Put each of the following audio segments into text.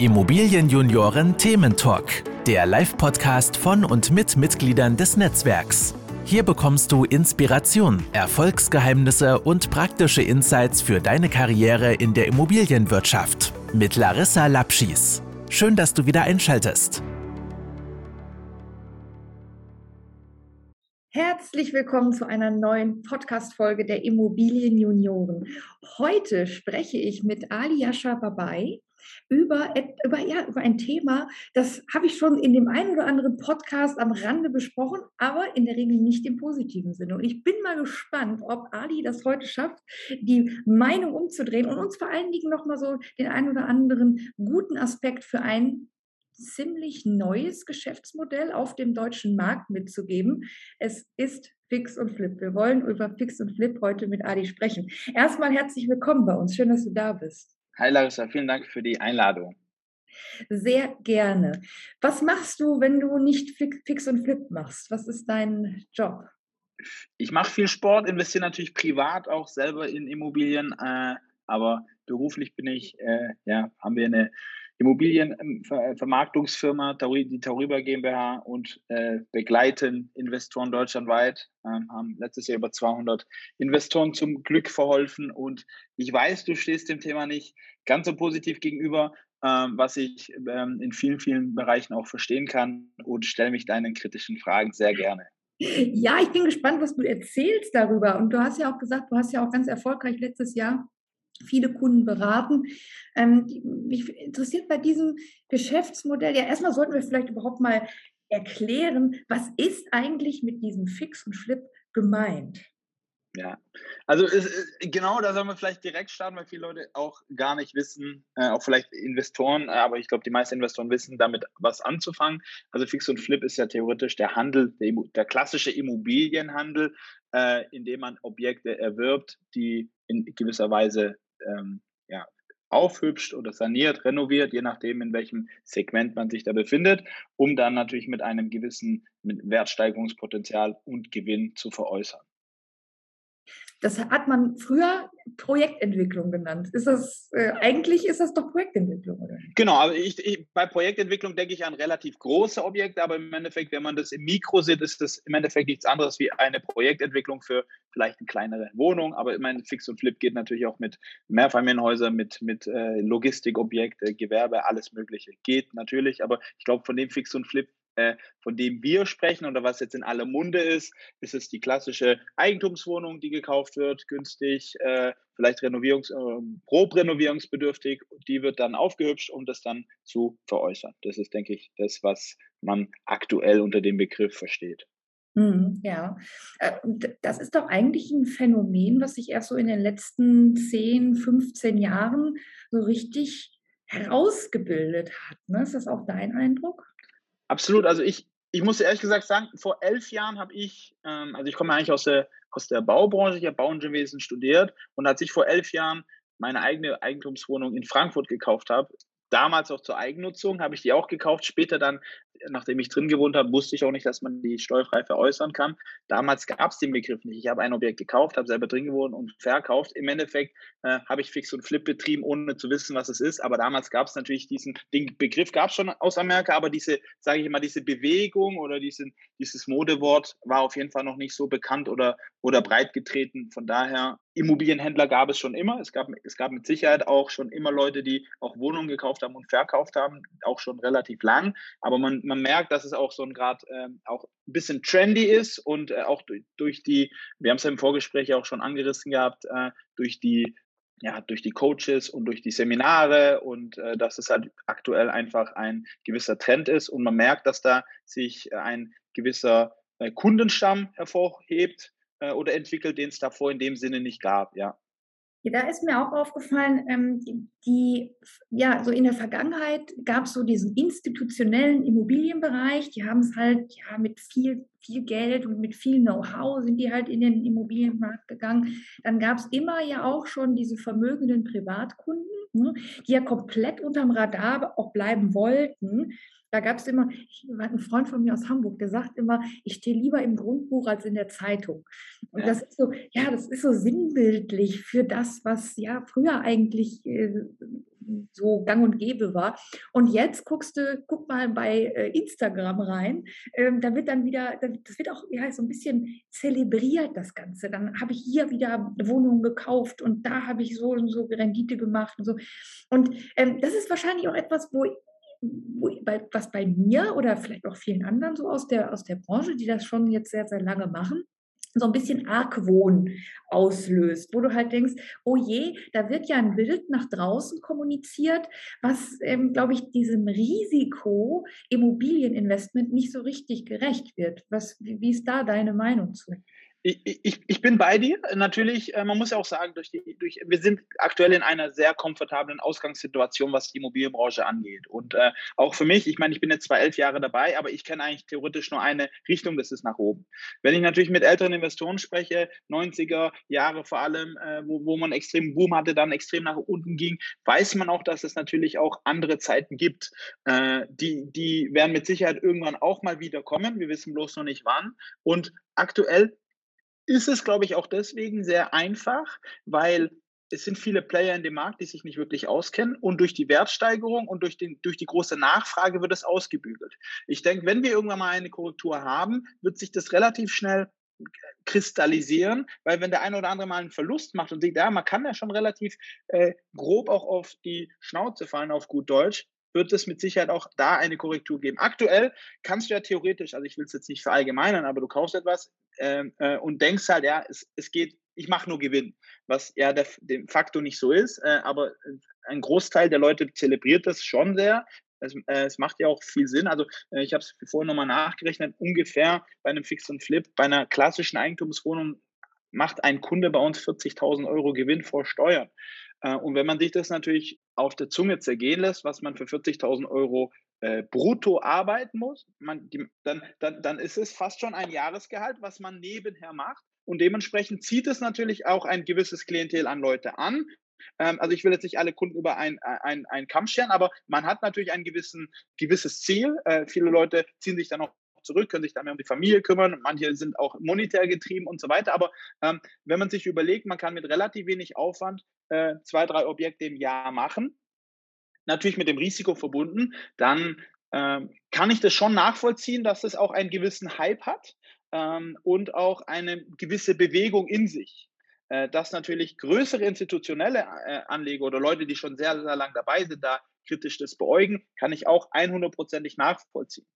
Immobilienjunioren Thementalk, der Live-Podcast von und mit Mitgliedern des Netzwerks. Hier bekommst du Inspiration, Erfolgsgeheimnisse und praktische Insights für deine Karriere in der Immobilienwirtschaft mit Larissa Lapschis. Schön, dass du wieder einschaltest. Herzlich willkommen zu einer neuen Podcast-Folge der Immobilienjunioren. Heute spreche ich mit Ali Yasha Babai über, über, ja, über ein Thema, das habe ich schon in dem einen oder anderen Podcast am Rande besprochen, aber in der Regel nicht im positiven Sinne. Und ich bin mal gespannt, ob Ali das heute schafft, die Meinung umzudrehen und uns vor allen Dingen nochmal so den einen oder anderen guten Aspekt für ein ziemlich neues Geschäftsmodell auf dem deutschen Markt mitzugeben. Es ist Fix und Flip. Wir wollen über Fix und Flip heute mit Ali sprechen. Erstmal herzlich willkommen bei uns. Schön, dass du da bist. Hi Larissa, vielen Dank für die Einladung. Sehr gerne. Was machst du, wenn du nicht Fix und Flip machst? Was ist dein Job? Ich mache viel Sport, investiere natürlich privat auch selber in Immobilien, äh, aber beruflich bin ich, äh, ja, haben wir eine Immobilienvermarktungsfirma, die Tauriba GmbH und äh, begleiten Investoren deutschlandweit, ähm, haben letztes Jahr über 200 Investoren zum Glück verholfen und ich weiß, du stehst dem Thema nicht ganz so positiv gegenüber, ähm, was ich ähm, in vielen, vielen Bereichen auch verstehen kann und stelle mich deinen kritischen Fragen sehr gerne. Ja, ich bin gespannt, was du erzählst darüber. Und du hast ja auch gesagt, du hast ja auch ganz erfolgreich letztes Jahr viele Kunden beraten. Ähm, mich interessiert bei diesem Geschäftsmodell, ja, erstmal sollten wir vielleicht überhaupt mal erklären, was ist eigentlich mit diesem Fix und Flip gemeint? Ja, also ist, genau da sollen wir vielleicht direkt starten, weil viele Leute auch gar nicht wissen, äh, auch vielleicht Investoren, äh, aber ich glaube, die meisten Investoren wissen damit was anzufangen. Also Fix und Flip ist ja theoretisch der Handel, der, der klassische Immobilienhandel, äh, in dem man Objekte erwirbt, die in gewisser Weise ähm, ja, aufhübscht oder saniert, renoviert, je nachdem, in welchem Segment man sich da befindet, um dann natürlich mit einem gewissen Wertsteigerungspotenzial und Gewinn zu veräußern. Das hat man früher Projektentwicklung genannt. Ist das, äh, eigentlich ist das doch Projektentwicklung, oder? Genau, aber ich, ich, bei Projektentwicklung denke ich an relativ große Objekte, aber im Endeffekt, wenn man das im Mikro sieht, ist das im Endeffekt nichts anderes wie eine Projektentwicklung für vielleicht eine kleinere Wohnung. Aber ich meine, Fix und Flip geht natürlich auch mit Mehrfamilienhäusern, mit, mit äh, Logistikobjekte, Gewerbe, alles Mögliche. Geht natürlich, aber ich glaube, von dem Fix und Flip von dem wir sprechen oder was jetzt in aller Munde ist, ist es die klassische Eigentumswohnung, die gekauft wird, günstig, äh, vielleicht renovierungs-, äh, grob renovierungsbedürftig. Die wird dann aufgehübscht, um das dann zu veräußern. Das ist, denke ich, das, was man aktuell unter dem Begriff versteht. Mhm, ja, äh, das ist doch eigentlich ein Phänomen, was sich erst so in den letzten 10, 15 Jahren so richtig herausgebildet hat. Ne? Ist das auch dein Eindruck? Absolut. Also ich, ich muss ehrlich gesagt sagen, vor elf Jahren habe ich, ähm, also ich komme eigentlich aus der, aus der Baubranche, ich habe Bauingenieurwesen studiert und als ich vor elf Jahren meine eigene Eigentumswohnung in Frankfurt gekauft habe, damals auch zur Eigennutzung, habe ich die auch gekauft, später dann nachdem ich drin gewohnt habe, wusste ich auch nicht, dass man die steuerfrei veräußern kann. Damals gab es den Begriff nicht. Ich habe ein Objekt gekauft, habe selber drin gewohnt und verkauft. Im Endeffekt äh, habe ich Fix und Flip betrieben, ohne zu wissen, was es ist. Aber damals gab es natürlich diesen den Begriff, gab es schon aus Amerika, aber diese, sage ich immer, diese Bewegung oder diesen, dieses Modewort war auf jeden Fall noch nicht so bekannt oder, oder breit getreten. Von daher Immobilienhändler gab es schon immer. Es gab, es gab mit Sicherheit auch schon immer Leute, die auch Wohnungen gekauft haben und verkauft haben, auch schon relativ lang. Aber man, man merkt, dass es auch so ein Grad äh, auch ein bisschen trendy ist und äh, auch durch, durch die, wir haben es ja im Vorgespräch auch schon angerissen gehabt, äh, durch die ja, durch die Coaches und durch die Seminare und äh, dass es halt aktuell einfach ein gewisser Trend ist und man merkt, dass da sich ein gewisser äh, Kundenstamm hervorhebt, äh, oder entwickelt, den es davor in dem Sinne nicht gab, ja. Da ist mir auch aufgefallen, ähm, die, die, ja, so in der Vergangenheit gab es so diesen institutionellen Immobilienbereich, die haben es halt, ja, mit viel, viel Geld und mit viel Know-how sind die halt in den Immobilienmarkt gegangen. Dann gab es immer ja auch schon diese vermögenden Privatkunden, ne, die ja komplett unterm Radar auch bleiben wollten. Da gab es immer, ich hatte einen Freund von mir aus Hamburg, der sagt immer, ich stehe lieber im Grundbuch als in der Zeitung. Und ja. das ist so, ja, das ist so sinnbildlich für das, was ja früher eigentlich äh, so gang und gäbe war. Und jetzt guckst du, guck mal bei äh, Instagram rein, ähm, da wird dann wieder, das wird auch ja, so ein bisschen zelebriert, das Ganze. Dann habe ich hier wieder Wohnungen gekauft und da habe ich so und so Rendite gemacht und so. Und ähm, das ist wahrscheinlich auch etwas, wo was bei mir oder vielleicht auch vielen anderen so aus der, aus der Branche, die das schon jetzt sehr, sehr lange machen, so ein bisschen Argwohn auslöst, wo du halt denkst, oh je, da wird ja ein Bild nach draußen kommuniziert, was, ähm, glaube ich, diesem Risiko Immobilieninvestment nicht so richtig gerecht wird. Was, wie, wie ist da deine Meinung zu? Ich, ich, bin bei dir. Natürlich, äh, man muss ja auch sagen, durch die, durch, wir sind aktuell in einer sehr komfortablen Ausgangssituation, was die Immobilienbranche angeht. Und äh, auch für mich, ich meine, ich bin jetzt zwar elf Jahre dabei, aber ich kenne eigentlich theoretisch nur eine Richtung, das ist nach oben. Wenn ich natürlich mit älteren Investoren spreche, 90er Jahre vor allem, äh, wo, wo man extrem Boom hatte, dann extrem nach unten ging, weiß man auch, dass es natürlich auch andere Zeiten gibt. Äh, die, die werden mit Sicherheit irgendwann auch mal wieder kommen. Wir wissen bloß noch nicht wann. Und aktuell ist es, glaube ich, auch deswegen sehr einfach, weil es sind viele Player in dem Markt, die sich nicht wirklich auskennen und durch die Wertsteigerung und durch, den, durch die große Nachfrage wird es ausgebügelt. Ich denke, wenn wir irgendwann mal eine Korrektur haben, wird sich das relativ schnell kristallisieren, weil wenn der eine oder andere mal einen Verlust macht und sieht, ja, man kann ja schon relativ äh, grob auch auf die Schnauze fallen, auf gut Deutsch, wird es mit Sicherheit auch da eine Korrektur geben. Aktuell kannst du ja theoretisch, also ich will es jetzt nicht verallgemeinern, aber du kaufst etwas äh, äh, und denkst halt, ja, es, es geht, ich mache nur Gewinn, was ja der, de facto nicht so ist, äh, aber ein Großteil der Leute zelebriert das schon sehr. Es, äh, es macht ja auch viel Sinn. Also äh, ich habe es vorhin nochmal nachgerechnet, ungefähr bei einem Fix und Flip, bei einer klassischen Eigentumswohnung macht ein Kunde bei uns 40.000 Euro Gewinn vor Steuern. Äh, und wenn man sich das natürlich auf der Zunge zergehen lässt, was man für 40.000 Euro äh, brutto arbeiten muss, man, die, dann, dann, dann ist es fast schon ein Jahresgehalt, was man nebenher macht. Und dementsprechend zieht es natürlich auch ein gewisses Klientel an Leute an. Ähm, also ich will jetzt nicht alle Kunden über ein, ein, ein Kamm scheren, aber man hat natürlich ein gewissen, gewisses Ziel. Äh, viele Leute ziehen sich dann auch zurück, können sich dann mehr um die Familie kümmern. Manche sind auch monetär getrieben und so weiter. Aber ähm, wenn man sich überlegt, man kann mit relativ wenig Aufwand äh, zwei, drei Objekte im Jahr machen, natürlich mit dem Risiko verbunden, dann ähm, kann ich das schon nachvollziehen, dass es auch einen gewissen Hype hat ähm, und auch eine gewisse Bewegung in sich. Äh, dass natürlich größere institutionelle äh, Anleger oder Leute, die schon sehr, sehr lang dabei sind, da kritisch das beäugen, kann ich auch 100%ig nachvollziehen.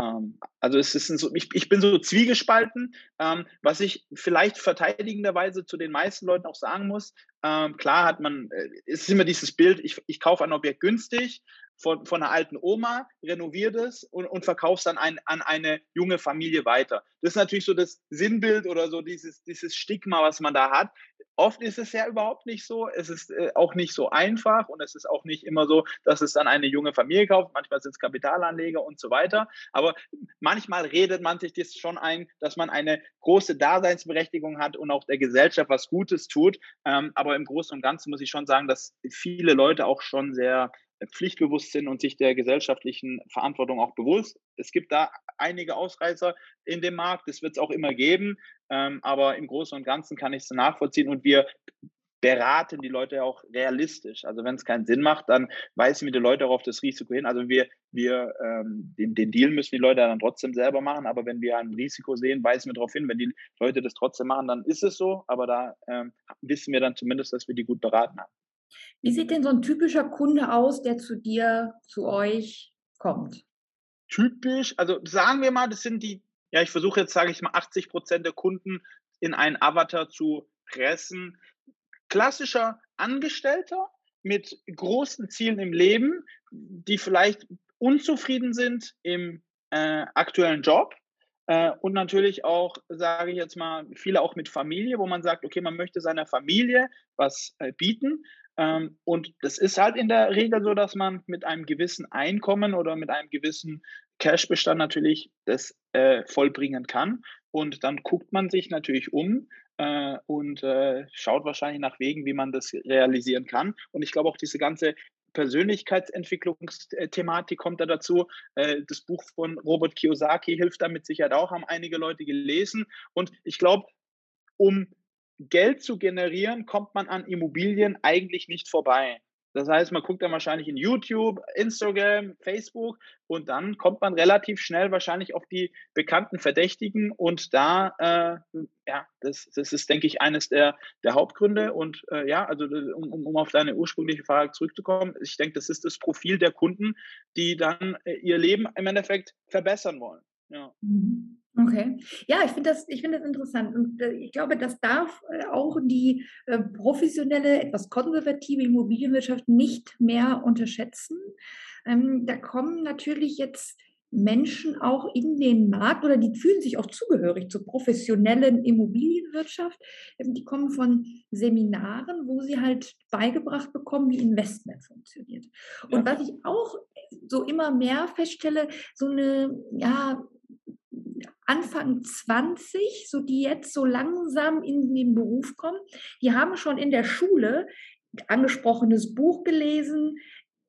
Ähm, also es ist so, ich, ich bin so zwiegespalten, ähm, was ich vielleicht verteidigenderweise zu den meisten Leuten auch sagen muss. Ähm, klar hat man, äh, es ist immer dieses Bild, ich, ich kaufe ein Objekt günstig, von, von einer alten Oma, renoviert es und, und verkaufst dann ein, an eine junge Familie weiter. Das ist natürlich so das Sinnbild oder so dieses, dieses Stigma, was man da hat. Oft ist es ja überhaupt nicht so. Es ist äh, auch nicht so einfach und es ist auch nicht immer so, dass es dann eine junge Familie kauft. Manchmal sind es Kapitalanleger und so weiter. Aber manchmal redet man sich das schon ein, dass man eine große Daseinsberechtigung hat und auch der Gesellschaft was Gutes tut. Ähm, aber im Großen und Ganzen muss ich schon sagen, dass viele Leute auch schon sehr pflichtbewusst sind und sich der gesellschaftlichen Verantwortung auch bewusst. Es gibt da einige Ausreißer in dem Markt, das wird es auch immer geben, ähm, aber im Großen und Ganzen kann ich es nachvollziehen und wir beraten die Leute auch realistisch. Also wenn es keinen Sinn macht, dann weisen wir die Leute auch auf das Risiko hin. Also wir, wir ähm, den, den Deal müssen die Leute dann trotzdem selber machen, aber wenn wir ein Risiko sehen, weisen wir darauf hin. Wenn die Leute das trotzdem machen, dann ist es so, aber da ähm, wissen wir dann zumindest, dass wir die gut beraten haben. Wie sieht denn so ein typischer Kunde aus, der zu dir, zu euch kommt? Typisch, also sagen wir mal, das sind die, ja, ich versuche jetzt, sage ich mal, 80 Prozent der Kunden in einen Avatar zu pressen. Klassischer Angestellter mit großen Zielen im Leben, die vielleicht unzufrieden sind im äh, aktuellen Job, äh, und natürlich auch, sage ich jetzt mal, viele auch mit Familie, wo man sagt, okay, man möchte seiner Familie was äh, bieten. Ähm, und das ist halt in der Regel so, dass man mit einem gewissen Einkommen oder mit einem gewissen Cashbestand natürlich das äh, vollbringen kann. Und dann guckt man sich natürlich um äh, und äh, schaut wahrscheinlich nach Wegen, wie man das realisieren kann. Und ich glaube auch diese ganze Persönlichkeitsentwicklungsthematik kommt da dazu. Äh, das Buch von Robert Kiyosaki hilft damit sicher auch, haben einige Leute gelesen. Und ich glaube, um Geld zu generieren, kommt man an Immobilien eigentlich nicht vorbei. Das heißt, man guckt dann wahrscheinlich in YouTube, Instagram, Facebook und dann kommt man relativ schnell wahrscheinlich auf die bekannten Verdächtigen und da, äh, ja, das, das ist, denke ich, eines der, der Hauptgründe und äh, ja, also um, um auf deine ursprüngliche Frage zurückzukommen, ich denke, das ist das Profil der Kunden, die dann äh, ihr Leben im Endeffekt verbessern wollen. Ja. Mhm. Okay. Ja, ich finde das, ich das interessant. Und äh, ich glaube, das darf äh, auch die äh, professionelle, etwas konservative Immobilienwirtschaft nicht mehr unterschätzen. Ähm, da kommen natürlich jetzt Menschen auch in den Markt oder die fühlen sich auch zugehörig zur professionellen Immobilienwirtschaft. Ähm, die kommen von Seminaren, wo sie halt beigebracht bekommen, wie Investment funktioniert. Und ja. was ich auch so immer mehr feststelle, so eine, ja, Anfang 20, so die jetzt so langsam in den Beruf kommen, die haben schon in der Schule angesprochenes Buch gelesen,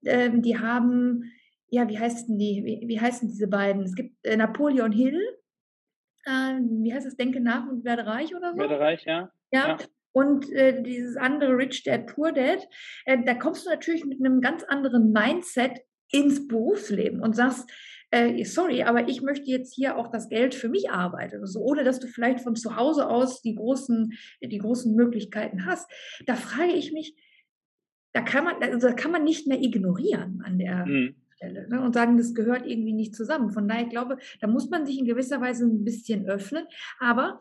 ähm, die haben, ja, wie heißen die, wie, wie heißen diese beiden? Es gibt äh, Napoleon Hill, äh, wie heißt es, Denke nach und werde reich oder so? Werde reich, ja. Ja. ja. Und äh, dieses andere Rich Dad, Poor Dad, äh, da kommst du natürlich mit einem ganz anderen Mindset ins Berufsleben und sagst, äh, sorry, aber ich möchte jetzt hier auch das Geld für mich arbeiten, also ohne dass du vielleicht von zu Hause aus die großen, die großen Möglichkeiten hast. Da frage ich mich, da kann man, also da kann man nicht mehr ignorieren an der mhm. Stelle ne, und sagen, das gehört irgendwie nicht zusammen. Von daher ich glaube, da muss man sich in gewisser Weise ein bisschen öffnen. Aber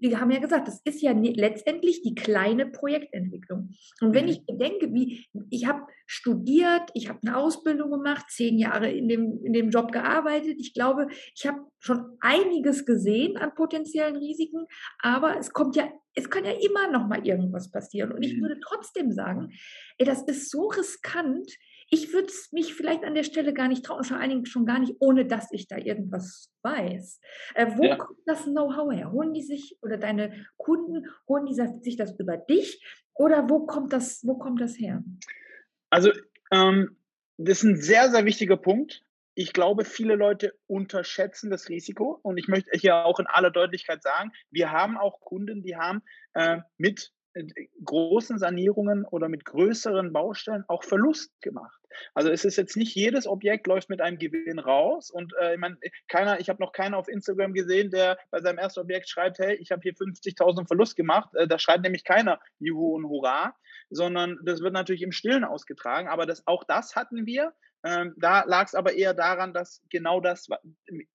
wir haben ja gesagt, das ist ja letztendlich die kleine Projektentwicklung. Und wenn mhm. ich bedenke, wie ich habe studiert, ich habe eine Ausbildung gemacht, zehn Jahre in dem, in dem Job gearbeitet, ich glaube, ich habe schon einiges gesehen an potenziellen Risiken, aber es kommt ja, es kann ja immer noch mal irgendwas passieren. Und ich mhm. würde trotzdem sagen, ey, das ist so riskant, ich würde es mich vielleicht an der Stelle gar nicht trauen, vor allen Dingen schon gar nicht, ohne dass ich da irgendwas weiß. Äh, wo ja. kommt das Know-how her? Holen die sich oder deine Kunden, holen die sich das über dich oder wo kommt das, wo kommt das her? Also, ähm, das ist ein sehr, sehr wichtiger Punkt. Ich glaube, viele Leute unterschätzen das Risiko und ich möchte hier auch in aller Deutlichkeit sagen, wir haben auch Kunden, die haben äh, mit großen Sanierungen oder mit größeren Baustellen auch Verlust gemacht. Also es ist jetzt nicht jedes Objekt läuft mit einem Gewinn raus und äh, ich meine, keiner, ich habe noch keinen auf Instagram gesehen, der bei seinem ersten Objekt schreibt, hey, ich habe hier 50.000 Verlust gemacht. Äh, da schreibt nämlich keiner Juhu und Hurra, sondern das wird natürlich im Stillen ausgetragen. Aber das, auch das hatten wir ähm, da lag es aber eher daran, dass genau das,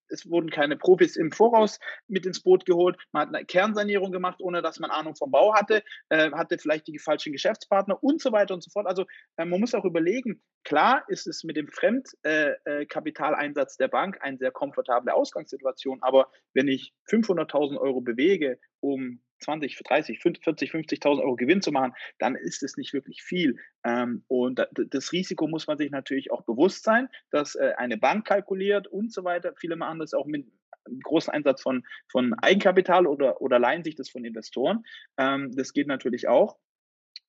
es wurden keine Profis im Voraus mit ins Boot geholt. Man hat eine Kernsanierung gemacht, ohne dass man Ahnung vom Bau hatte, äh, hatte vielleicht die falschen Geschäftspartner und so weiter und so fort. Also äh, man muss auch überlegen, klar ist es mit dem Fremdkapitaleinsatz äh, äh der Bank eine sehr komfortable Ausgangssituation, aber wenn ich 500.000 Euro bewege, um 20, 30, 40, 50.000 Euro Gewinn zu machen, dann ist es nicht wirklich viel. Ähm, und das Risiko muss man sich natürlich auch bewusst sein, dass äh, eine Bank kalkuliert und so weiter. Viele machen das auch mit einem großen Einsatz von, von Eigenkapital oder, oder leihen sich das von Investoren. Ähm, das geht natürlich auch.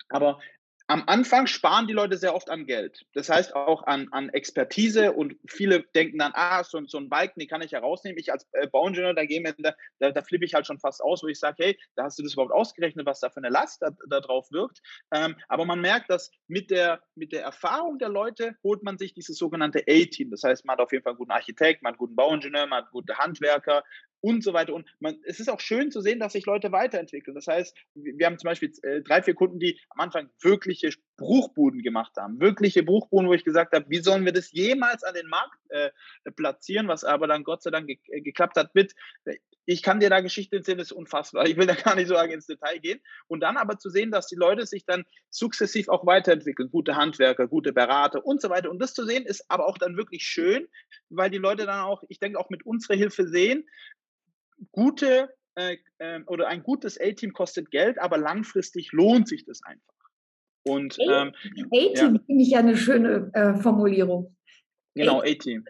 Aber am Anfang sparen die Leute sehr oft an Geld. Das heißt auch an, an Expertise und viele denken dann, ah, so, so ein Balken, den kann ich ja rausnehmen. Ich als äh, Bauingenieur, da, da, da, flippe ich halt schon fast aus, wo ich sage, hey, da hast du das überhaupt ausgerechnet, was da für eine Last da, da drauf wirkt. Ähm, aber man merkt, dass mit der, mit der Erfahrung der Leute holt man sich dieses sogenannte A-Team. Das heißt, man hat auf jeden Fall einen guten Architekt, man hat einen guten Bauingenieur, man hat gute Handwerker, und so weiter. Und man, es ist auch schön zu sehen, dass sich Leute weiterentwickeln. Das heißt, wir haben zum Beispiel äh, drei, vier Kunden, die am Anfang wirkliche Bruchbuden gemacht haben. Wirkliche Bruchbuden, wo ich gesagt habe, wie sollen wir das jemals an den Markt äh, platzieren, was aber dann Gott sei Dank ge äh, geklappt hat mit, äh, ich kann dir da Geschichte erzählen, das ist unfassbar. Ich will da gar nicht so ins Detail gehen. Und dann aber zu sehen, dass die Leute sich dann sukzessiv auch weiterentwickeln. Gute Handwerker, gute Berater und so weiter. Und das zu sehen ist aber auch dann wirklich schön, weil die Leute dann auch, ich denke, auch mit unserer Hilfe sehen, gute äh, äh, oder ein gutes A-Team kostet Geld, aber langfristig lohnt sich das einfach. Und ähm, A-Team ja. finde ich ja eine schöne äh, Formulierung. Genau, A-Team.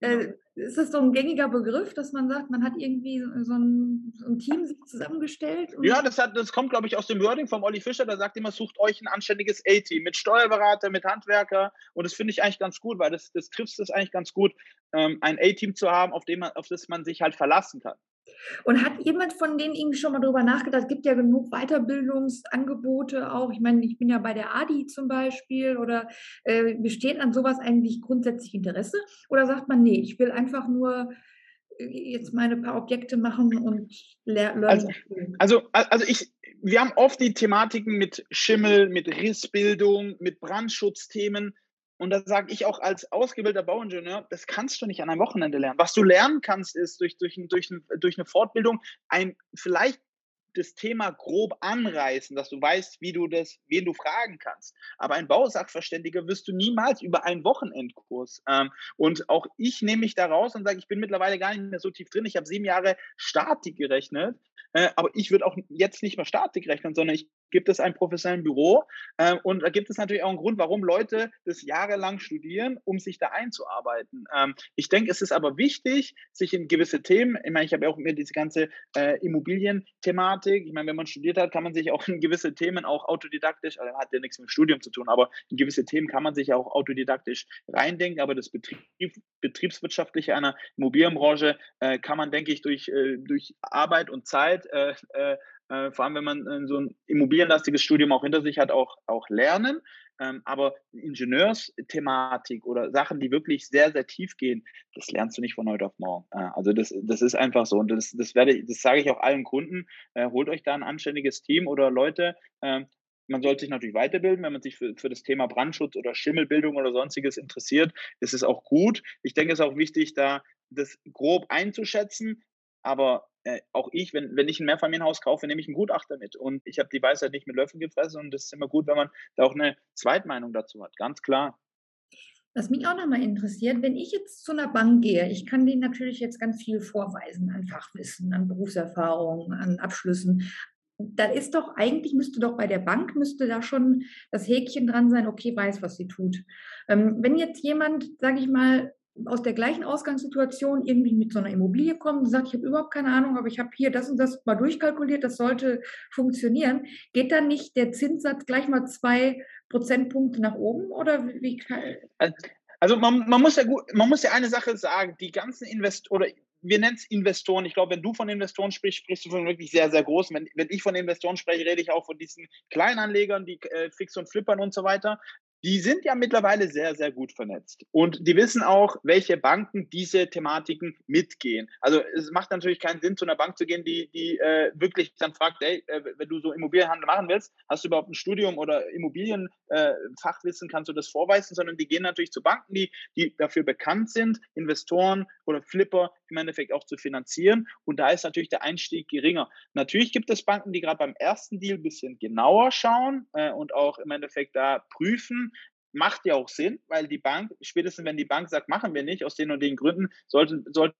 Äh, ist das so ein gängiger Begriff, dass man sagt, man hat irgendwie so ein, so ein Team sich zusammengestellt? ja, das, hat, das kommt, glaube ich, aus dem Wording von Olli Fischer. Der sagt immer, sucht euch ein anständiges A-Team mit Steuerberater, mit Handwerker. Und das finde ich eigentlich ganz gut, weil das, das trifft es eigentlich ganz gut, ähm, ein A-Team zu haben, auf, dem man, auf das man sich halt verlassen kann. Und hat jemand von denen irgendwie schon mal darüber nachgedacht? Es gibt ja genug Weiterbildungsangebote auch. Ich meine, ich bin ja bei der ADI zum Beispiel oder äh, besteht an sowas eigentlich grundsätzlich Interesse? Oder sagt man, nee, ich will einfach nur äh, jetzt meine paar Objekte machen und lernen? Also, also, also ich, wir haben oft die Thematiken mit Schimmel, mit Rissbildung, mit Brandschutzthemen. Und da sage ich auch als ausgebildeter Bauingenieur, das kannst du nicht an einem Wochenende lernen. Was du lernen kannst, ist durch, durch, durch, durch eine Fortbildung ein vielleicht das Thema grob anreißen, dass du weißt, wie du das, wen du fragen kannst. Aber ein Bausachverständiger wirst du niemals über einen Wochenendkurs. Ähm, und auch ich nehme mich da raus und sage, ich bin mittlerweile gar nicht mehr so tief drin. Ich habe sieben Jahre Statik gerechnet, äh, aber ich würde auch jetzt nicht mehr Statik rechnen, sondern ich gibt es ein professionelles Büro. Äh, und da gibt es natürlich auch einen Grund, warum Leute das jahrelang studieren, um sich da einzuarbeiten. Ähm, ich denke, es ist aber wichtig, sich in gewisse Themen, ich meine, ich habe ja auch mir diese ganze äh, Immobilienthematik, ich meine, wenn man studiert hat, kann man sich auch in gewisse Themen auch autodidaktisch, also hat ja nichts mit Studium zu tun, aber in gewisse Themen kann man sich ja auch autodidaktisch reindenken, aber das Betrieb, Betriebswirtschaftliche einer Immobilienbranche äh, kann man, denke ich, durch, äh, durch Arbeit und Zeit äh, vor allem wenn man äh, so ein immobilienlastiges Studium auch hinter sich hat, auch, auch lernen. Ähm, aber Ingenieursthematik oder Sachen, die wirklich sehr, sehr tief gehen, das lernst du nicht von heute auf morgen. Äh, also das, das ist einfach so. Und das, das werde das sage ich auch allen Kunden. Äh, holt euch da ein anständiges Team oder Leute. Ähm, man sollte sich natürlich weiterbilden, wenn man sich für, für das Thema Brandschutz oder Schimmelbildung oder sonstiges interessiert, ist es auch gut. Ich denke, es ist auch wichtig, da das grob einzuschätzen, aber äh, auch ich, wenn, wenn ich ein Mehrfamilienhaus kaufe, nehme ich einen Gutachter mit. Und ich habe die Weisheit nicht mit Löffeln gefressen. Und das ist immer gut, wenn man da auch eine Zweitmeinung dazu hat. Ganz klar. Was mich auch nochmal interessiert, wenn ich jetzt zu einer Bank gehe, ich kann denen natürlich jetzt ganz viel vorweisen an Fachwissen, an Berufserfahrung, an Abschlüssen. Da ist doch eigentlich, müsste doch bei der Bank, müsste da schon das Häkchen dran sein, okay, weiß, was sie tut. Ähm, wenn jetzt jemand, sage ich mal, aus der gleichen Ausgangssituation irgendwie mit so einer Immobilie kommen und sagt, ich habe überhaupt keine Ahnung, aber ich habe hier das und das mal durchkalkuliert, das sollte funktionieren, geht dann nicht der Zinssatz gleich mal zwei Prozentpunkte nach oben oder wie? Also man, man muss ja gut, man muss ja eine Sache sagen, die ganzen Investoren oder wir nennen es Investoren. Ich glaube, wenn du von Investoren sprichst, sprichst du von wirklich sehr, sehr großen. Wenn, wenn ich von Investoren spreche, rede ich auch von diesen Kleinanlegern, die äh, Fix und Flippern und so weiter die sind ja mittlerweile sehr, sehr gut vernetzt. Und die wissen auch, welche Banken diese Thematiken mitgehen. Also es macht natürlich keinen Sinn, zu einer Bank zu gehen, die, die äh, wirklich dann fragt, hey, äh, wenn du so Immobilienhandel machen willst, hast du überhaupt ein Studium oder Immobilienfachwissen, äh, kannst du das vorweisen, sondern die gehen natürlich zu Banken, die, die dafür bekannt sind, Investoren oder Flipper im Endeffekt auch zu finanzieren. Und da ist natürlich der Einstieg geringer. Natürlich gibt es Banken, die gerade beim ersten Deal ein bisschen genauer schauen äh, und auch im Endeffekt da prüfen, macht ja auch Sinn, weil die Bank, spätestens wenn die Bank sagt, machen wir nicht, aus den und den Gründen, sollte, sollte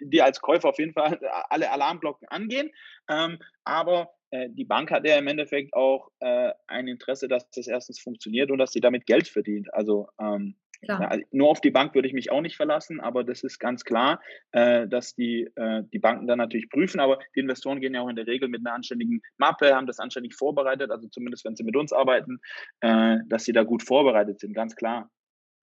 die als Käufer auf jeden Fall alle Alarmglocken angehen. Ähm, aber äh, die Bank hat ja im Endeffekt auch äh, ein Interesse, dass das erstens funktioniert und dass sie damit Geld verdient. Also ähm, ja, also nur auf die Bank würde ich mich auch nicht verlassen, aber das ist ganz klar, äh, dass die, äh, die Banken dann natürlich prüfen, aber die Investoren gehen ja auch in der Regel mit einer anständigen Mappe, haben das anständig vorbereitet, also zumindest wenn sie mit uns arbeiten, äh, dass sie da gut vorbereitet sind, ganz klar.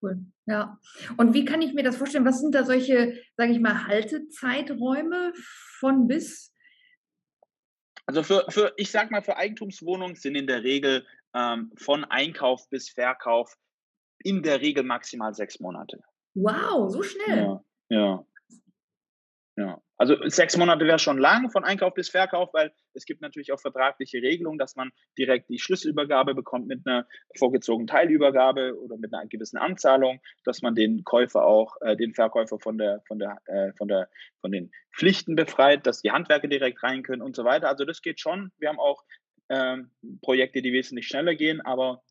Cool. Ja. Und wie kann ich mir das vorstellen? Was sind da solche, sage ich mal, Haltezeiträume von bis? Also für, für ich sag mal, für Eigentumswohnungen sind in der Regel ähm, von Einkauf bis Verkauf in der Regel maximal sechs Monate. Wow, so schnell. Ja, ja. ja. Also sechs Monate wäre schon lang von Einkauf bis Verkauf, weil es gibt natürlich auch vertragliche Regelungen, dass man direkt die Schlüsselübergabe bekommt mit einer vorgezogenen Teilübergabe oder mit einer gewissen Anzahlung, dass man den Käufer auch, äh, den Verkäufer von der, von der, äh, von der, von den Pflichten befreit, dass die Handwerker direkt rein können und so weiter. Also das geht schon. Wir haben auch ähm, Projekte, die wesentlich schneller gehen, aber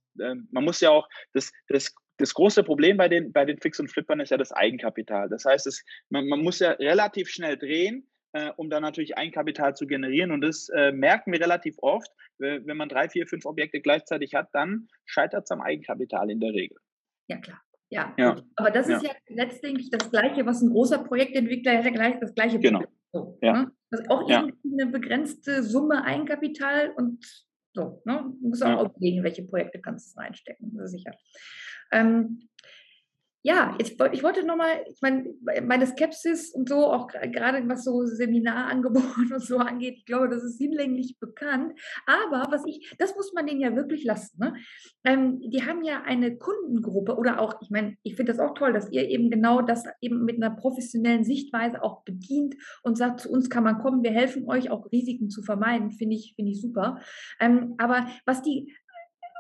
man muss ja auch, das, das, das große Problem bei den, bei den Fix und Flippern ist ja das Eigenkapital. Das heißt, es, man, man muss ja relativ schnell drehen, äh, um dann natürlich Eigenkapital zu generieren. Und das äh, merken wir relativ oft. Wenn man drei, vier, fünf Objekte gleichzeitig hat, dann scheitert es am Eigenkapital in der Regel. Ja, klar. Ja, ja. aber das ist ja. ja letztendlich das Gleiche, was ein großer Projektentwickler ja gleich das Gleiche genau. So, ja. Ne? Das auch ja. eine begrenzte Summe Eigenkapital und so, ne? Du musst auch ja. überlegen, welche Projekte kannst du reinstecken, sicher. Ähm, ja, jetzt, ich wollte nochmal, ich meine, meine Skepsis und so, auch gerade was so Seminarangebote und so angeht, ich glaube, das ist hinlänglich bekannt. Aber was ich, das muss man denen ja wirklich lassen. Ne? Ähm, die haben ja eine Kundengruppe oder auch, ich meine, ich finde das auch toll, dass ihr eben genau das eben mit einer professionellen Sichtweise auch bedient und sagt, zu uns kann man kommen, wir helfen euch auch Risiken zu vermeiden, finde ich, finde ich super. Ähm, aber was die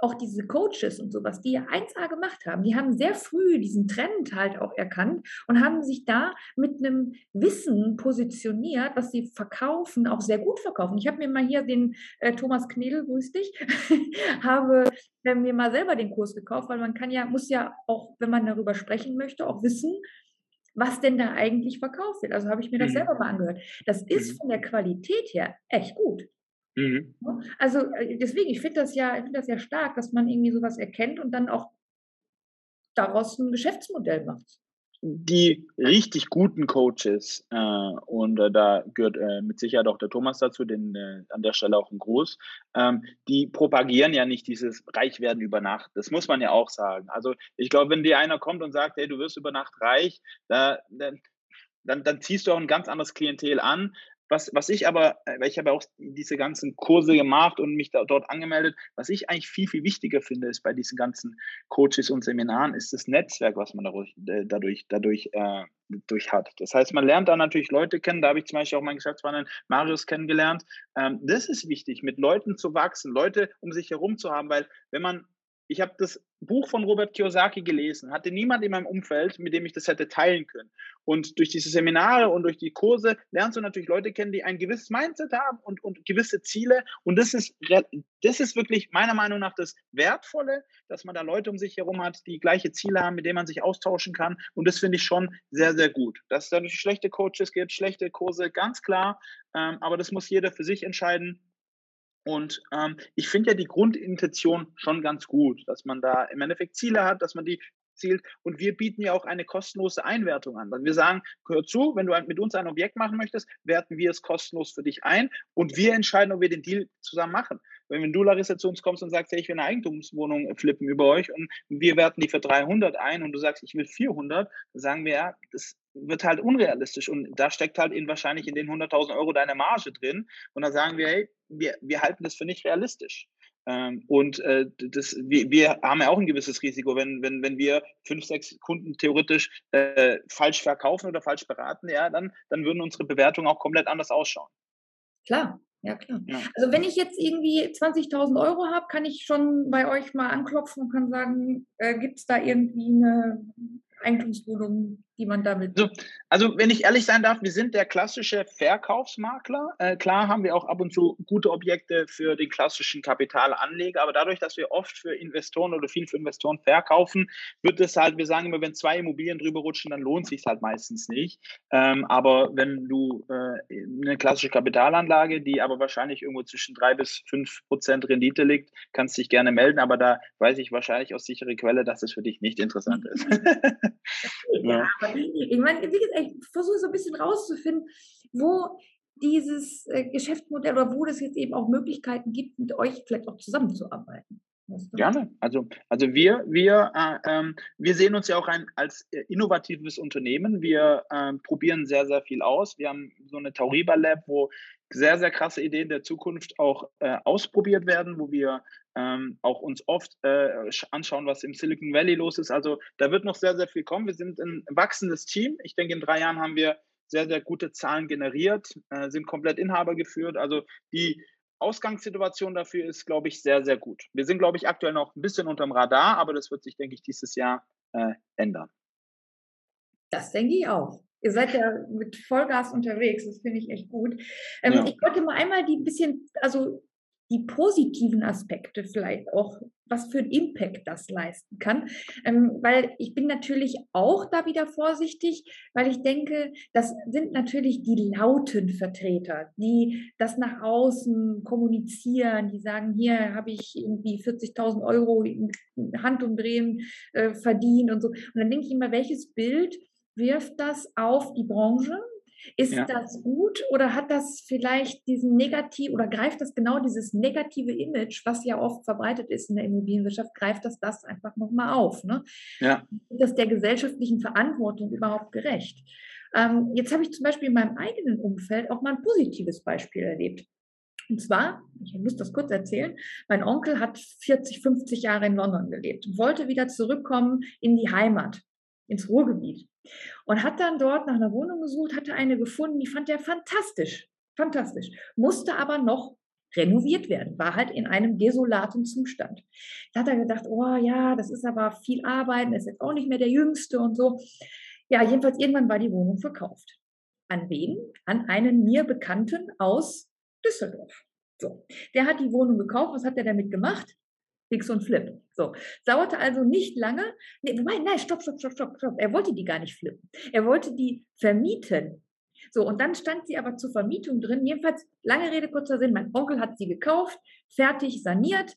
auch diese Coaches und sowas, die ja 1A gemacht haben, die haben sehr früh diesen Trend halt auch erkannt und haben sich da mit einem Wissen positioniert, was sie verkaufen, auch sehr gut verkaufen. Ich habe mir mal hier den äh, Thomas Knedel, grüß dich, habe äh, mir mal selber den Kurs gekauft, weil man kann ja, muss ja auch, wenn man darüber sprechen möchte, auch wissen, was denn da eigentlich verkauft wird. Also habe ich mir das mhm. selber mal angehört. Das ist mhm. von der Qualität her echt gut. Mhm. Also äh, deswegen, ich finde das ja, ich finde das ja stark, dass man irgendwie sowas erkennt und dann auch daraus ein Geschäftsmodell macht. Die richtig guten Coaches, äh, und äh, da gehört äh, mit Sicherheit auch der Thomas dazu, den äh, an der Stelle auch ein Gruß, ähm, die propagieren ja nicht dieses Reichwerden über Nacht. Das muss man ja auch sagen. Also ich glaube, wenn dir einer kommt und sagt, hey, du wirst über Nacht reich, da, dann, dann, dann ziehst du auch ein ganz anderes Klientel an, was, was ich aber, äh, weil ich habe auch diese ganzen Kurse gemacht und mich da, dort angemeldet, was ich eigentlich viel, viel wichtiger finde, ist bei diesen ganzen Coaches und Seminaren, ist das Netzwerk, was man dadurch, äh, dadurch, dadurch äh, durch hat. Das heißt, man lernt da natürlich Leute kennen, da habe ich zum Beispiel auch meinen Geschäftspartner Marius kennengelernt. Ähm, das ist wichtig, mit Leuten zu wachsen, Leute um sich herum zu haben, weil wenn man ich habe das Buch von Robert Kiyosaki gelesen, hatte niemand in meinem Umfeld, mit dem ich das hätte teilen können. Und durch diese Seminare und durch die Kurse lernst du natürlich Leute kennen, die ein gewisses Mindset haben und, und gewisse Ziele. Und das ist, das ist wirklich meiner Meinung nach das Wertvolle, dass man da Leute um sich herum hat, die gleiche Ziele haben, mit denen man sich austauschen kann. Und das finde ich schon sehr, sehr gut. Dass es da durch schlechte Coaches gibt, schlechte Kurse, ganz klar. Ähm, aber das muss jeder für sich entscheiden. Und ähm, ich finde ja die Grundintention schon ganz gut, dass man da im Endeffekt Ziele hat, dass man die zielt. Und wir bieten ja auch eine kostenlose Einwertung an. wir sagen, hör zu, wenn du mit uns ein Objekt machen möchtest, werten wir es kostenlos für dich ein und wir entscheiden, ob wir den Deal zusammen machen. Wenn, du, Larissa, zu uns kommst und sagst, hey, ich will eine Eigentumswohnung flippen über euch und wir werten die für 300 ein und du sagst, ich will 400, dann sagen wir, ja, das wird halt unrealistisch und da steckt halt in, wahrscheinlich in den 100.000 Euro deine Marge drin und dann sagen wir, hey, wir, wir halten das für nicht realistisch. Ähm, und äh, das, wir, wir haben ja auch ein gewisses Risiko, wenn, wenn, wenn wir fünf, sechs Kunden theoretisch äh, falsch verkaufen oder falsch beraten, ja, dann, dann würden unsere Bewertungen auch komplett anders ausschauen. Klar, ja klar. Ja. Also wenn ich jetzt irgendwie 20.000 Euro habe, kann ich schon bei euch mal anklopfen und kann sagen, äh, gibt es da irgendwie eine Eigentumswohnung, die man damit. Also, also, wenn ich ehrlich sein darf, wir sind der klassische Verkaufsmakler. Äh, klar haben wir auch ab und zu gute Objekte für den klassischen Kapitalanleger, aber dadurch, dass wir oft für Investoren oder viel für Investoren verkaufen, wird es halt, wir sagen immer, wenn zwei Immobilien drüber rutschen, dann lohnt sich halt meistens nicht. Ähm, aber wenn du äh, eine klassische Kapitalanlage, die aber wahrscheinlich irgendwo zwischen drei bis fünf Prozent Rendite liegt, kannst dich gerne melden, aber da weiß ich wahrscheinlich aus sicherer Quelle, dass es für dich nicht interessant ist. ja, aber ich meine, wie gesagt, ich versuche so ein bisschen rauszufinden, wo dieses äh, Geschäftsmodell oder wo es jetzt eben auch Möglichkeiten gibt, mit euch vielleicht auch zusammenzuarbeiten. Gerne. Also, also wir, wir, äh, ähm, wir sehen uns ja auch ein, als äh, innovatives Unternehmen. Wir äh, probieren sehr, sehr viel aus. Wir haben so eine Tauriba Lab, wo sehr, sehr krasse Ideen der Zukunft auch äh, ausprobiert werden, wo wir ähm, auch uns oft äh, anschauen, was im Silicon Valley los ist. Also da wird noch sehr, sehr viel kommen. Wir sind ein wachsendes Team. Ich denke, in drei Jahren haben wir sehr, sehr gute Zahlen generiert, äh, sind komplett Inhaber geführt. Also die Ausgangssituation dafür ist, glaube ich, sehr, sehr gut. Wir sind, glaube ich, aktuell noch ein bisschen unterm Radar, aber das wird sich, denke ich, dieses Jahr äh, ändern. Das denke ich auch. Ihr seid ja mit Vollgas unterwegs, das finde ich echt gut. Ähm, ja. Ich wollte mal einmal die bisschen, also die positiven Aspekte vielleicht auch, was für einen Impact das leisten kann. Ähm, weil ich bin natürlich auch da wieder vorsichtig, weil ich denke, das sind natürlich die lauten Vertreter, die das nach außen kommunizieren, die sagen, hier habe ich irgendwie 40.000 Euro in Handumdrehen äh, verdient und so. Und dann denke ich immer, welches Bild wirft das auf die Branche? Ist ja. das gut oder hat das vielleicht diesen negativ oder greift das genau dieses negative Image, was ja oft verbreitet ist in der Immobilienwirtschaft, greift das das einfach nochmal auf? Ne? Ja. Ist das der gesellschaftlichen Verantwortung überhaupt gerecht? Ähm, jetzt habe ich zum Beispiel in meinem eigenen Umfeld auch mal ein positives Beispiel erlebt. Und zwar, ich muss das kurz erzählen, mein Onkel hat 40, 50 Jahre in London gelebt und wollte wieder zurückkommen in die Heimat, ins Ruhrgebiet. Und hat dann dort nach einer Wohnung gesucht, hatte eine gefunden, die fand er fantastisch, fantastisch, musste aber noch renoviert werden, war halt in einem desolaten Zustand. Da hat er gedacht, oh ja, das ist aber viel Arbeit, ist jetzt auch nicht mehr der Jüngste und so. Ja, jedenfalls irgendwann war die Wohnung verkauft. An wen? An einen mir Bekannten aus Düsseldorf. So, der hat die Wohnung gekauft. Was hat er damit gemacht? Fix und Flip. So, dauerte also nicht lange. Nee, wobei, nein, stopp, stopp, stopp, stopp, stopp. Er wollte die gar nicht flippen. Er wollte die vermieten. So, und dann stand sie aber zur Vermietung drin. Jedenfalls, lange Rede, kurzer Sinn. Mein Onkel hat sie gekauft, fertig saniert,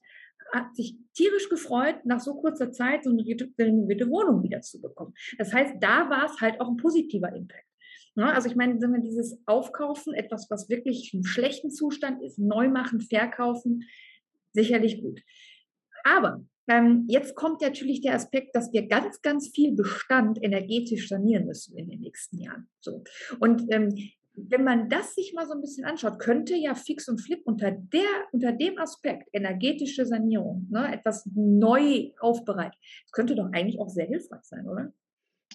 hat sich tierisch gefreut, nach so kurzer Zeit so eine renovierte Wohnung wieder zu bekommen. Das heißt, da war es halt auch ein positiver Impact. Ne? Also ich meine, dieses Aufkaufen, etwas, was wirklich im schlechten Zustand ist, neu machen, verkaufen, sicherlich gut. Aber ähm, jetzt kommt natürlich der Aspekt, dass wir ganz, ganz viel Bestand energetisch sanieren müssen in den nächsten Jahren. So. Und ähm, wenn man das sich mal so ein bisschen anschaut, könnte ja Fix und Flip unter, der, unter dem Aspekt energetische Sanierung, ne, etwas neu aufbereitet, das könnte doch eigentlich auch sehr hilfreich sein, oder?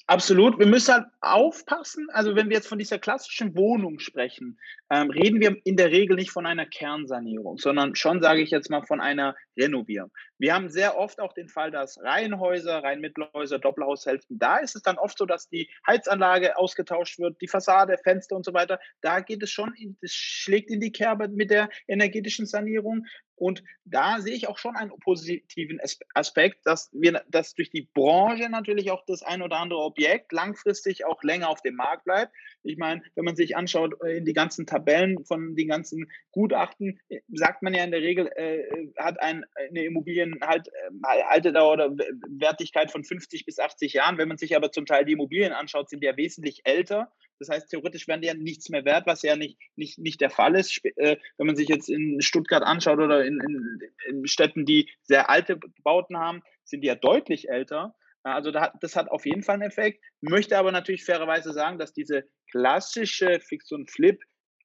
Absolut. Wir müssen halt aufpassen. Also wenn wir jetzt von dieser klassischen Wohnung sprechen, ähm, reden wir in der Regel nicht von einer Kernsanierung, sondern schon, sage ich jetzt mal, von einer Renovierung. Wir haben sehr oft auch den Fall, dass Reihenhäuser, Reihenmittelhäuser, Doppelhaushälften, da ist es dann oft so, dass die Heizanlage ausgetauscht wird, die Fassade, Fenster und so weiter. Da geht es schon, das schlägt in die Kerbe mit der energetischen Sanierung. Und da sehe ich auch schon einen positiven Aspekt, dass wir, dass durch die Branche natürlich auch das ein oder andere Objekt langfristig auch länger auf dem Markt bleibt. Ich meine, wenn man sich anschaut äh, in die ganzen Tabellen von den ganzen Gutachten, äh, sagt man ja in der Regel, äh, hat ein, eine Immobilien halt, äh, Haltedauer oder Wertigkeit von 50 bis 80 Jahren. Wenn man sich aber zum Teil die Immobilien anschaut, sind die ja wesentlich älter. Das heißt, theoretisch werden die ja nichts mehr wert, was ja nicht, nicht, nicht der Fall ist. Äh, wenn man sich jetzt in Stuttgart anschaut oder in, in, in Städten, die sehr alte Bauten haben, sind die ja deutlich älter. Also das hat auf jeden Fall einen Effekt. Möchte aber natürlich fairerweise sagen, dass diese klassische Fix und Flip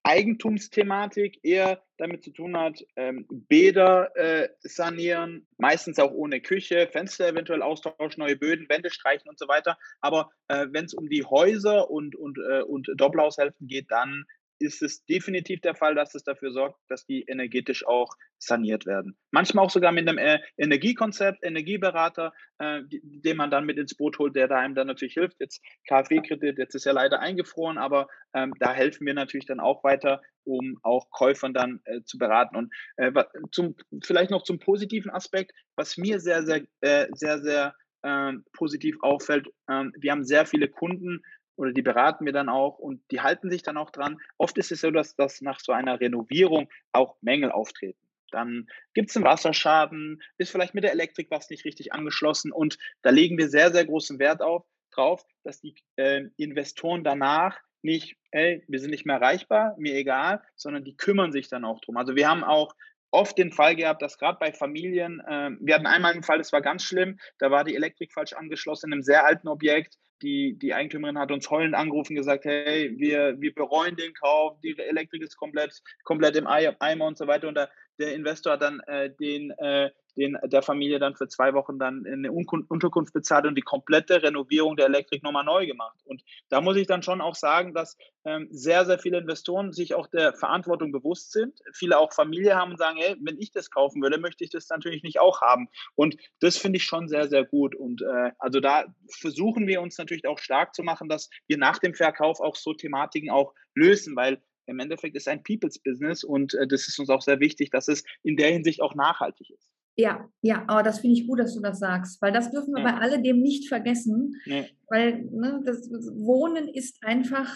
Eigentumsthematik eher damit zu tun hat, ähm, Bäder äh, sanieren, meistens auch ohne Küche, Fenster eventuell austauschen, neue Böden, Wände streichen und so weiter. Aber äh, wenn es um die Häuser und, und, äh, und Doppelhaushälften geht, dann ist es definitiv der Fall, dass es dafür sorgt, dass die energetisch auch saniert werden. Manchmal auch sogar mit einem äh, Energiekonzept, Energieberater, äh, den man dann mit ins Boot holt, der da einem dann natürlich hilft. Jetzt KfW-Kredit, jetzt ist ja leider eingefroren, aber ähm, da helfen wir natürlich dann auch weiter, um auch Käufern dann äh, zu beraten. Und äh, zum, vielleicht noch zum positiven Aspekt, was mir sehr, sehr, äh, sehr, sehr ähm, positiv auffällt. Ähm, wir haben sehr viele Kunden, oder die beraten wir dann auch und die halten sich dann auch dran. Oft ist es so, dass, dass nach so einer Renovierung auch Mängel auftreten. Dann gibt es einen Wasserschaden, ist vielleicht mit der Elektrik was nicht richtig angeschlossen und da legen wir sehr, sehr großen Wert auf, drauf, dass die äh, Investoren danach nicht, ey, wir sind nicht mehr erreichbar, mir egal, sondern die kümmern sich dann auch drum. Also wir haben auch oft den Fall gehabt, dass gerade bei Familien, äh, wir hatten einmal einen Fall, das war ganz schlimm, da war die Elektrik falsch angeschlossen in einem sehr alten Objekt die, die Eigentümerin hat uns heulend angerufen gesagt, hey, wir, wir bereuen den Kauf, die Elektrik ist komplett, komplett im Eimer und so weiter. Und der, der Investor hat dann äh, den, äh, den der Familie dann für zwei Wochen dann eine Unterkunft bezahlt und die komplette Renovierung der Elektrik nochmal neu gemacht. Und da muss ich dann schon auch sagen, dass ähm, sehr, sehr viele Investoren sich auch der Verantwortung bewusst sind. Viele auch Familie haben und sagen, hey, wenn ich das kaufen würde, möchte ich das natürlich nicht auch haben. Und das finde ich schon sehr, sehr gut. Und äh, also da versuchen wir uns natürlich auch stark zu machen, dass wir nach dem Verkauf auch so Thematiken auch lösen, weil im Endeffekt ist ein People's Business und äh, das ist uns auch sehr wichtig, dass es in der Hinsicht auch nachhaltig ist. Ja, ja, aber das finde ich gut, dass du das sagst, weil das dürfen wir ja. bei alledem nicht vergessen, nee. weil ne, das Wohnen ist einfach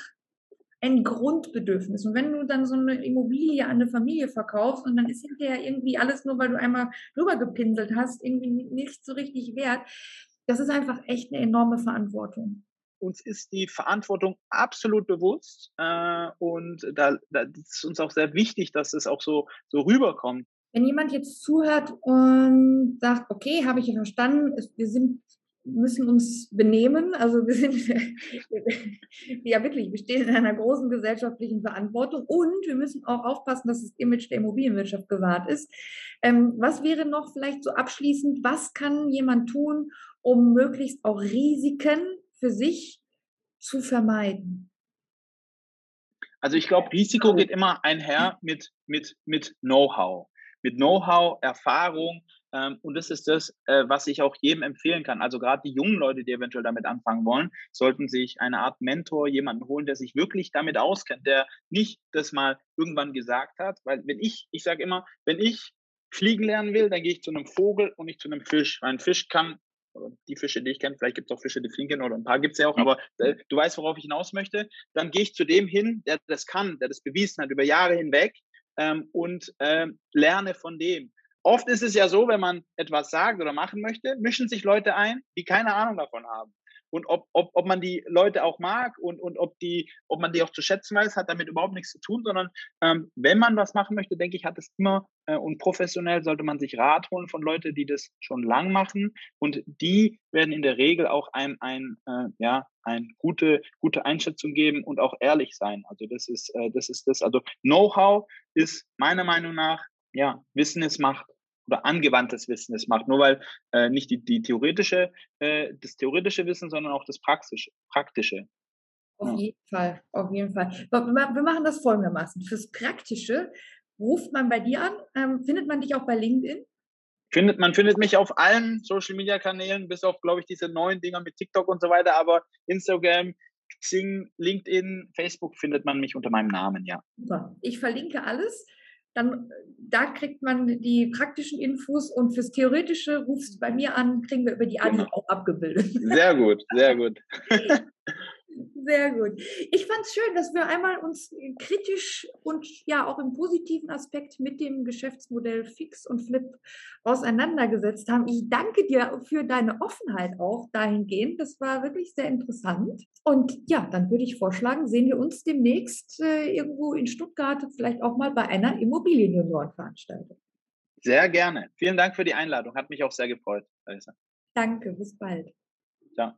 ein Grundbedürfnis. Und wenn du dann so eine Immobilie an eine Familie verkaufst und dann ist hinterher irgendwie alles nur, weil du einmal rübergepinselt hast, irgendwie nicht so richtig wert, das ist einfach echt eine enorme Verantwortung. uns ist die Verantwortung absolut bewusst äh, und da, da ist uns auch sehr wichtig, dass es auch so, so rüberkommt. Wenn jemand jetzt zuhört und sagt, okay, habe ich verstanden, wir sind müssen uns benehmen. Also wir sind ja wirklich, wir stehen in einer großen gesellschaftlichen Verantwortung und wir müssen auch aufpassen, dass das Image der Immobilienwirtschaft gewahrt ist. Ähm, was wäre noch vielleicht so abschließend, was kann jemand tun, um möglichst auch Risiken für sich zu vermeiden? Also ich glaube, Risiko geht immer einher mit, mit, mit Know-how. Mit Know-how, Erfahrung, ähm, und das ist das, äh, was ich auch jedem empfehlen kann. Also gerade die jungen Leute, die eventuell damit anfangen wollen, sollten sich eine Art Mentor, jemanden holen, der sich wirklich damit auskennt, der nicht das mal irgendwann gesagt hat. Weil wenn ich, ich sage immer, wenn ich fliegen lernen will, dann gehe ich zu einem Vogel und nicht zu einem Fisch. Weil ein Fisch kann, die Fische, die ich kenne, vielleicht gibt es auch Fische, die fliegen oder ein paar gibt es ja auch, aber äh, du weißt, worauf ich hinaus möchte, dann gehe ich zu dem hin, der das kann, der das bewiesen hat über Jahre hinweg ähm, und ähm, lerne von dem. Oft ist es ja so, wenn man etwas sagt oder machen möchte, mischen sich Leute ein, die keine Ahnung davon haben. Und ob, ob, ob man die Leute auch mag und, und ob, die, ob man die auch zu schätzen weiß, hat damit überhaupt nichts zu tun, sondern ähm, wenn man was machen möchte, denke ich, hat es immer äh, und professionell sollte man sich Rat holen von Leuten, die das schon lang machen und die werden in der Regel auch ein, ein äh, ja, eine gute, gute Einschätzung geben und auch ehrlich sein. Also das ist, äh, das ist das. Also Know-how ist meiner Meinung nach, ja, Wissen ist Macht oder angewandtes Wissen es macht. Nur weil äh, nicht die, die theoretische, äh, das theoretische Wissen, sondern auch das praktische. praktische. Auf ja. jeden Fall, auf jeden Fall. Wir machen das folgendermaßen. Fürs Praktische ruft man bei dir an. Ähm, findet man dich auch bei LinkedIn? Findet, man findet mich auf allen Social Media Kanälen, bis auf, glaube ich, diese neuen Dinger mit TikTok und so weiter, aber Instagram, Xing, LinkedIn, Facebook findet man mich unter meinem Namen, ja. Super. Ich verlinke alles dann da kriegt man die praktischen Infos und fürs Theoretische rufst du bei mir an, kriegen wir über die Adi genau. auch abgebildet. Sehr gut, sehr gut. Sehr gut. Ich fand es schön, dass wir einmal uns kritisch und ja auch im positiven Aspekt mit dem Geschäftsmodell Fix und Flip auseinandergesetzt haben. Ich danke dir für deine Offenheit auch dahingehend. Das war wirklich sehr interessant. Und ja, dann würde ich vorschlagen, sehen wir uns demnächst äh, irgendwo in Stuttgart, vielleicht auch mal bei einer Immobilienjuniorenveranstaltung. Sehr gerne. Vielen Dank für die Einladung. Hat mich auch sehr gefreut, Danke, bis bald. Ciao.